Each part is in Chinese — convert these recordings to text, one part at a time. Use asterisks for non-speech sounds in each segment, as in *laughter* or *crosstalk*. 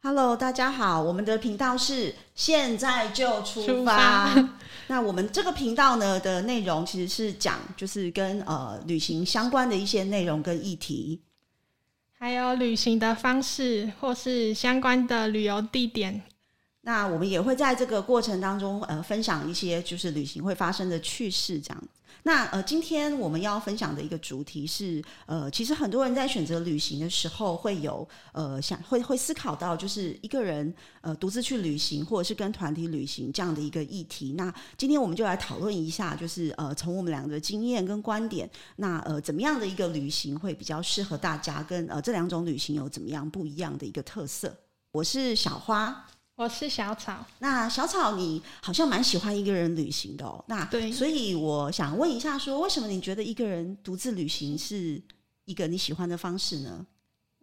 Hello，大家好，我们的频道是现在就出。发 *laughs* 那我们这个频道呢的内容其实是讲就是跟呃旅行相关的一些内容跟议题。还有旅行的方式或是相关的旅游地点。那我们也会在这个过程当中呃分享一些就是旅行会发生的趣事这样。那呃，今天我们要分享的一个主题是，呃，其实很多人在选择旅行的时候，会有呃想会会思考到，就是一个人呃独自去旅行，或者是跟团体旅行这样的一个议题。那今天我们就来讨论一下，就是呃从我们两个的经验跟观点，那呃怎么样的一个旅行会比较适合大家，跟呃这两种旅行有怎么样不一样的一个特色。我是小花，我是小草，那小草，你好像蛮喜欢一个人旅行的哦。那对所以我想问一下说为什么你觉得一个人独自旅行是一个你喜欢的方式呢？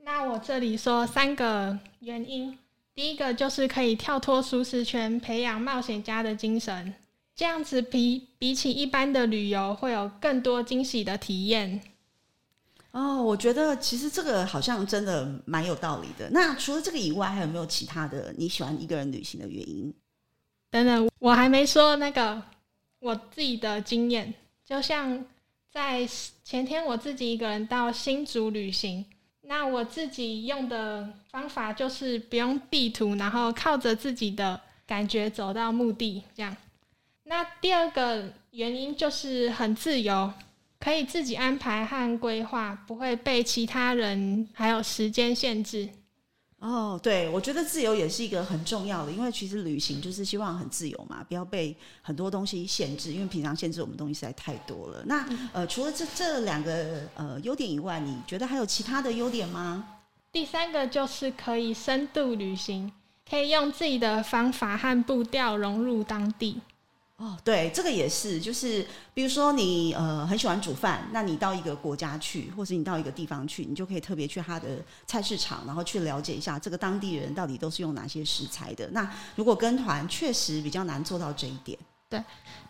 那我这里说三个原因。第一个就是可以跳脱舒适圈，培养冒险家的精神，这样子比比起一般的旅游会有更多惊喜的体验。哦，我觉得其实这个好像真的蛮有道理的。那除了这个以外，还有没有其他的你喜欢一个人旅行的原因？等等，我还没说那个我自己的经验，就像在前天我自己一个人到新竹旅行，那我自己用的方法就是不用地图，然后靠着自己的感觉走到目的，这样。那第二个原因就是很自由，可以自己安排和规划，不会被其他人还有时间限制。哦，对，我觉得自由也是一个很重要的，因为其实旅行就是希望很自由嘛，不要被很多东西限制，因为平常限制我们东西实在太多了。那呃，除了这这两个呃优点以外，你觉得还有其他的优点吗？第三个就是可以深度旅行，可以用自己的方法和步调融入当地。哦，对，这个也是，就是比如说你呃很喜欢煮饭，那你到一个国家去，或者你到一个地方去，你就可以特别去他的菜市场，然后去了解一下这个当地人到底都是用哪些食材的。那如果跟团，确实比较难做到这一点。对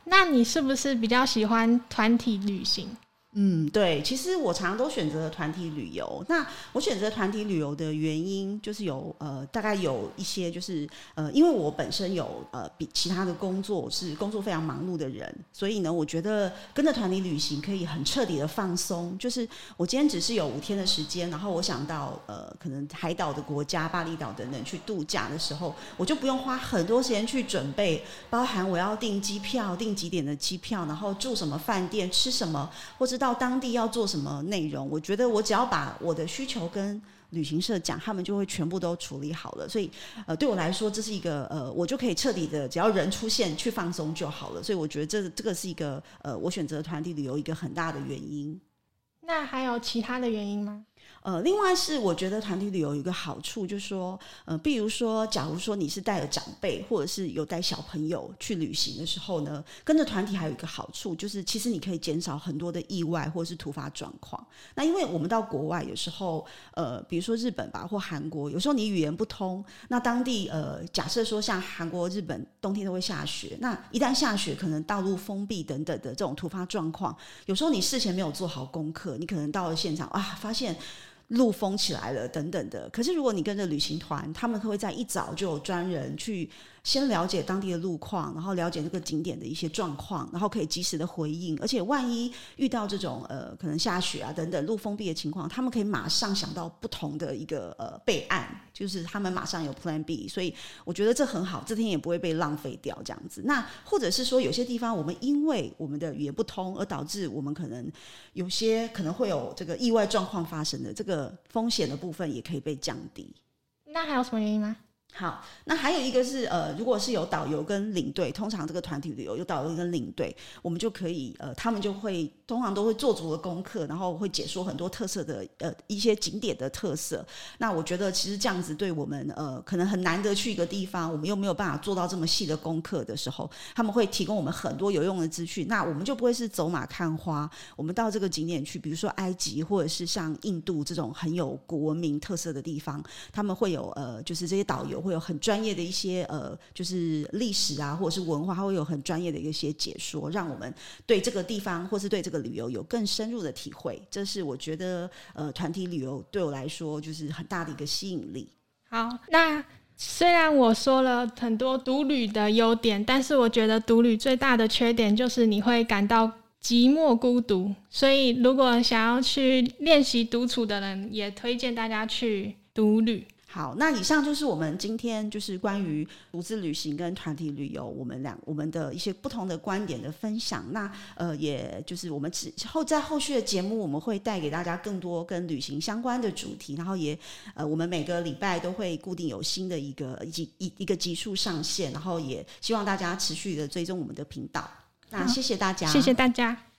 那你是不是比较喜欢团体旅行？嗯，对，其实我常常都选择团体旅游。那我选择团体旅游的原因，就是有呃，大概有一些就是呃，因为我本身有呃比其他的工作是工作非常忙碌的人，所以呢，我觉得跟着团体旅行可以很彻底的放松。就是我今天只是有五天的时间，然后我想到呃，可能海岛的国家，巴厘岛等等去度假的时候，我就不用花很多时间去准备，包含我要订机票、订几点的机票，然后住什么饭店、吃什么，或者到当地要做什么内容，我觉得我只要把我的需求跟旅行社讲，他们就会全部都处理好了。所以，呃，对我来说，这是一个呃，我就可以彻底的，只要人出现去放松就好了。所以，我觉得这这个是一个呃，我选择团体旅游一个很大的原因。那还有其他的原因吗？呃，另外是我觉得团体旅游有一个好处，就是说，呃，比如说，假如说你是带着长辈，或者是有带小朋友去旅行的时候呢，跟着团体还有一个好处，就是其实你可以减少很多的意外或者是突发状况。那因为我们到国外有时候，呃，比如说日本吧或韩国，有时候你语言不通，那当地呃，假设说像韩国、日本冬天都会下雪，那一旦下雪，可能道路封闭等等的这种突发状况，有时候你事前没有做好功课，你可能到了现场啊，发现。路封起来了，等等的。可是如果你跟着旅行团，他们会在一早就有专人去先了解当地的路况，然后了解这个景点的一些状况，然后可以及时的回应。而且万一遇到这种呃可能下雪啊等等路封闭的情况，他们可以马上想到不同的一个呃备案，就是他们马上有 Plan B。所以我觉得这很好，这天也不会被浪费掉这样子。那或者是说有些地方我们因为我们的语言不通，而导致我们可能有些可能会有这个意外状况发生的这个风险的部分也可以被降低。那还有什么原因吗？好，那还有一个是呃，如果是有导游跟领队，通常这个团体旅游有导游跟领队，我们就可以呃，他们就会通常都会做足了功课，然后会解说很多特色的呃一些景点的特色。那我觉得其实这样子对我们呃可能很难得去一个地方，我们又没有办法做到这么细的功课的时候，他们会提供我们很多有用的资讯。那我们就不会是走马看花，我们到这个景点去，比如说埃及或者是像印度这种很有古文明特色的地方，他们会有呃就是这些导游会有很专业的一些呃就是历史啊或者是文化，它会有很专业的一些解说，让我们对这个地方或是对这个旅游有更深入的体会。这是我觉得呃团体旅游对我来说就是很大的一个吸引力。好，那虽然我说了很多独旅的优点，但是我觉得独旅最大的缺点就是你会感到寂寞孤独。所以，如果想要去练习独处的人，也推荐大家去独旅。好，那以上就是我们今天就是关于独自旅行跟团体旅游，我们两我们的一些不同的观点的分享。那呃，也就是我们之后在后续的节目，我们会带给大家更多跟旅行相关的主题。然后也呃，我们每个礼拜都会固定有新的一个一集一一个集数上线。然后也希望大家持续的追踪我们的频道。那谢谢大家，谢谢大家。